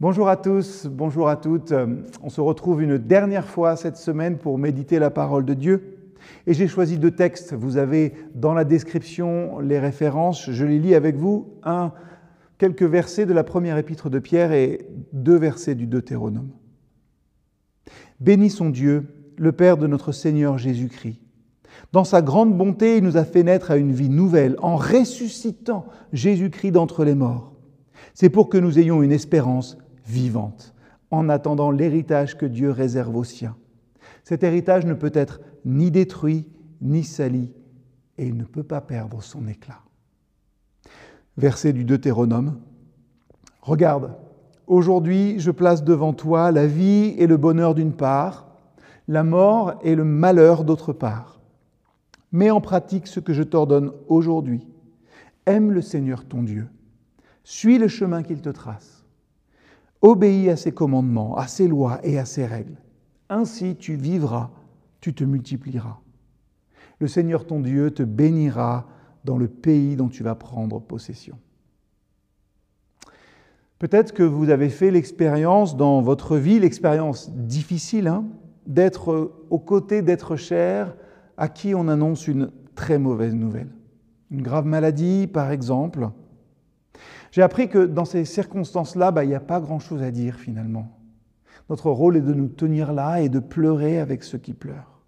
Bonjour à tous, bonjour à toutes. On se retrouve une dernière fois cette semaine pour méditer la parole de Dieu. Et j'ai choisi deux textes. Vous avez dans la description les références. Je les lis avec vous. Un, quelques versets de la première épître de Pierre et deux versets du Deutéronome. Bénissons Dieu, le Père de notre Seigneur Jésus-Christ. Dans sa grande bonté, il nous a fait naître à une vie nouvelle en ressuscitant Jésus-Christ d'entre les morts. C'est pour que nous ayons une espérance vivante, en attendant l'héritage que Dieu réserve aux siens. Cet héritage ne peut être ni détruit, ni sali, et il ne peut pas perdre son éclat. Verset du Deutéronome. Regarde, aujourd'hui je place devant toi la vie et le bonheur d'une part, la mort et le malheur d'autre part. Mets en pratique ce que je t'ordonne aujourd'hui. Aime le Seigneur ton Dieu. Suis le chemin qu'il te trace. Obéis à ses commandements, à ses lois et à ses règles. Ainsi tu vivras, tu te multiplieras. Le Seigneur ton Dieu te bénira dans le pays dont tu vas prendre possession. Peut-être que vous avez fait l'expérience dans votre vie, l'expérience difficile, hein, d'être aux côtés d'êtres chers à qui on annonce une très mauvaise nouvelle. Une grave maladie, par exemple, j'ai appris que dans ces circonstances-là, bah, il n'y a pas grand-chose à dire finalement. Notre rôle est de nous tenir là et de pleurer avec ceux qui pleurent.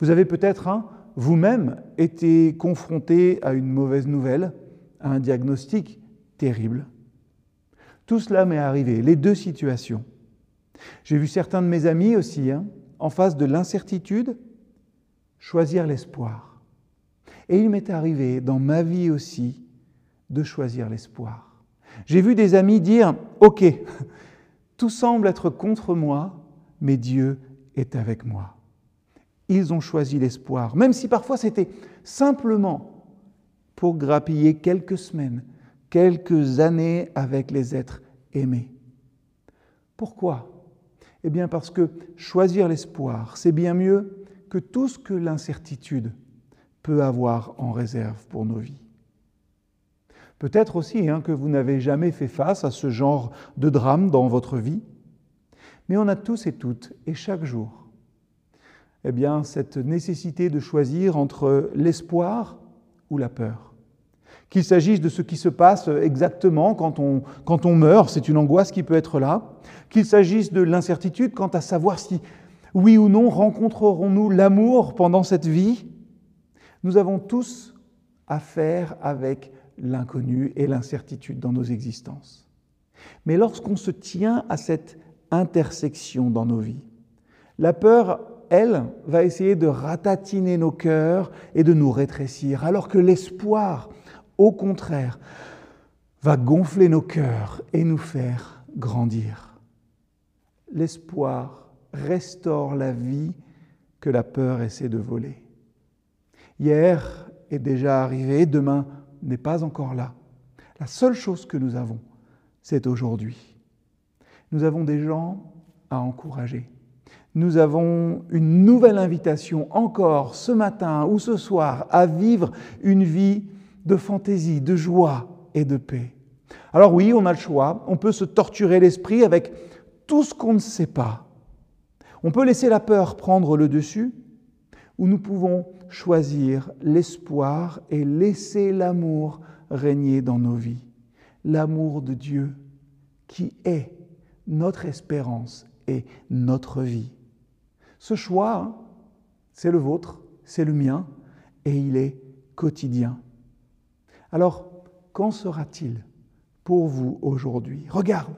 Vous avez peut-être hein, vous-même été confronté à une mauvaise nouvelle, à un diagnostic terrible. Tout cela m'est arrivé, les deux situations. J'ai vu certains de mes amis aussi, hein, en face de l'incertitude, choisir l'espoir. Et il m'est arrivé dans ma vie aussi de choisir l'espoir. J'ai vu des amis dire, OK, tout semble être contre moi, mais Dieu est avec moi. Ils ont choisi l'espoir, même si parfois c'était simplement pour grappiller quelques semaines, quelques années avec les êtres aimés. Pourquoi? Eh bien parce que choisir l'espoir, c'est bien mieux que tout ce que l'incertitude peut avoir en réserve pour nos vies. Peut-être aussi hein, que vous n'avez jamais fait face à ce genre de drame dans votre vie, mais on a tous et toutes, et chaque jour, eh bien, cette nécessité de choisir entre l'espoir ou la peur. Qu'il s'agisse de ce qui se passe exactement quand on, quand on meurt, c'est une angoisse qui peut être là. Qu'il s'agisse de l'incertitude quant à savoir si, oui ou non, rencontrerons-nous l'amour pendant cette vie. Nous avons tous à faire avec l'inconnu et l'incertitude dans nos existences. Mais lorsqu'on se tient à cette intersection dans nos vies, la peur, elle, va essayer de ratatiner nos cœurs et de nous rétrécir, alors que l'espoir, au contraire, va gonfler nos cœurs et nous faire grandir. L'espoir restaure la vie que la peur essaie de voler. Hier est déjà arrivé, demain n'est pas encore là. La seule chose que nous avons, c'est aujourd'hui. Nous avons des gens à encourager. Nous avons une nouvelle invitation encore ce matin ou ce soir à vivre une vie de fantaisie, de joie et de paix. Alors oui, on a le choix, on peut se torturer l'esprit avec tout ce qu'on ne sait pas. On peut laisser la peur prendre le dessus, ou nous pouvons choisir l'espoir et laisser l'amour régner dans nos vies. L'amour de Dieu qui est notre espérance et notre vie. Ce choix, hein, c'est le vôtre, c'est le mien, et il est quotidien. Alors, qu'en sera-t-il pour vous aujourd'hui? Regarde,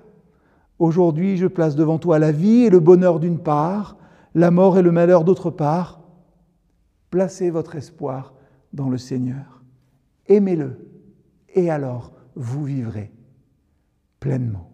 aujourd'hui je place devant toi la vie et le bonheur d'une part, la mort et le malheur d'autre part. Placez votre espoir dans le Seigneur. Aimez-le et alors vous vivrez pleinement.